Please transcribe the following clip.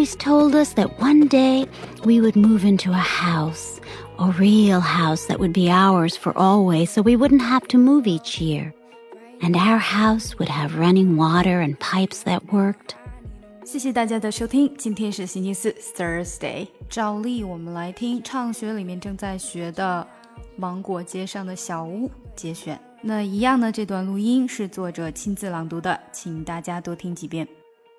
always told us that one day we would move into a house, a real house that would be ours for always, so we wouldn't have to move each year. And our house would have running water and pipes that worked. 谢谢大家的收听，今天是星期四，Thursday。照例我们来听唱学里面正在学的《芒果街上的小屋》节选。那一样呢，这段录音是作者亲自朗读的，请大家多听几遍。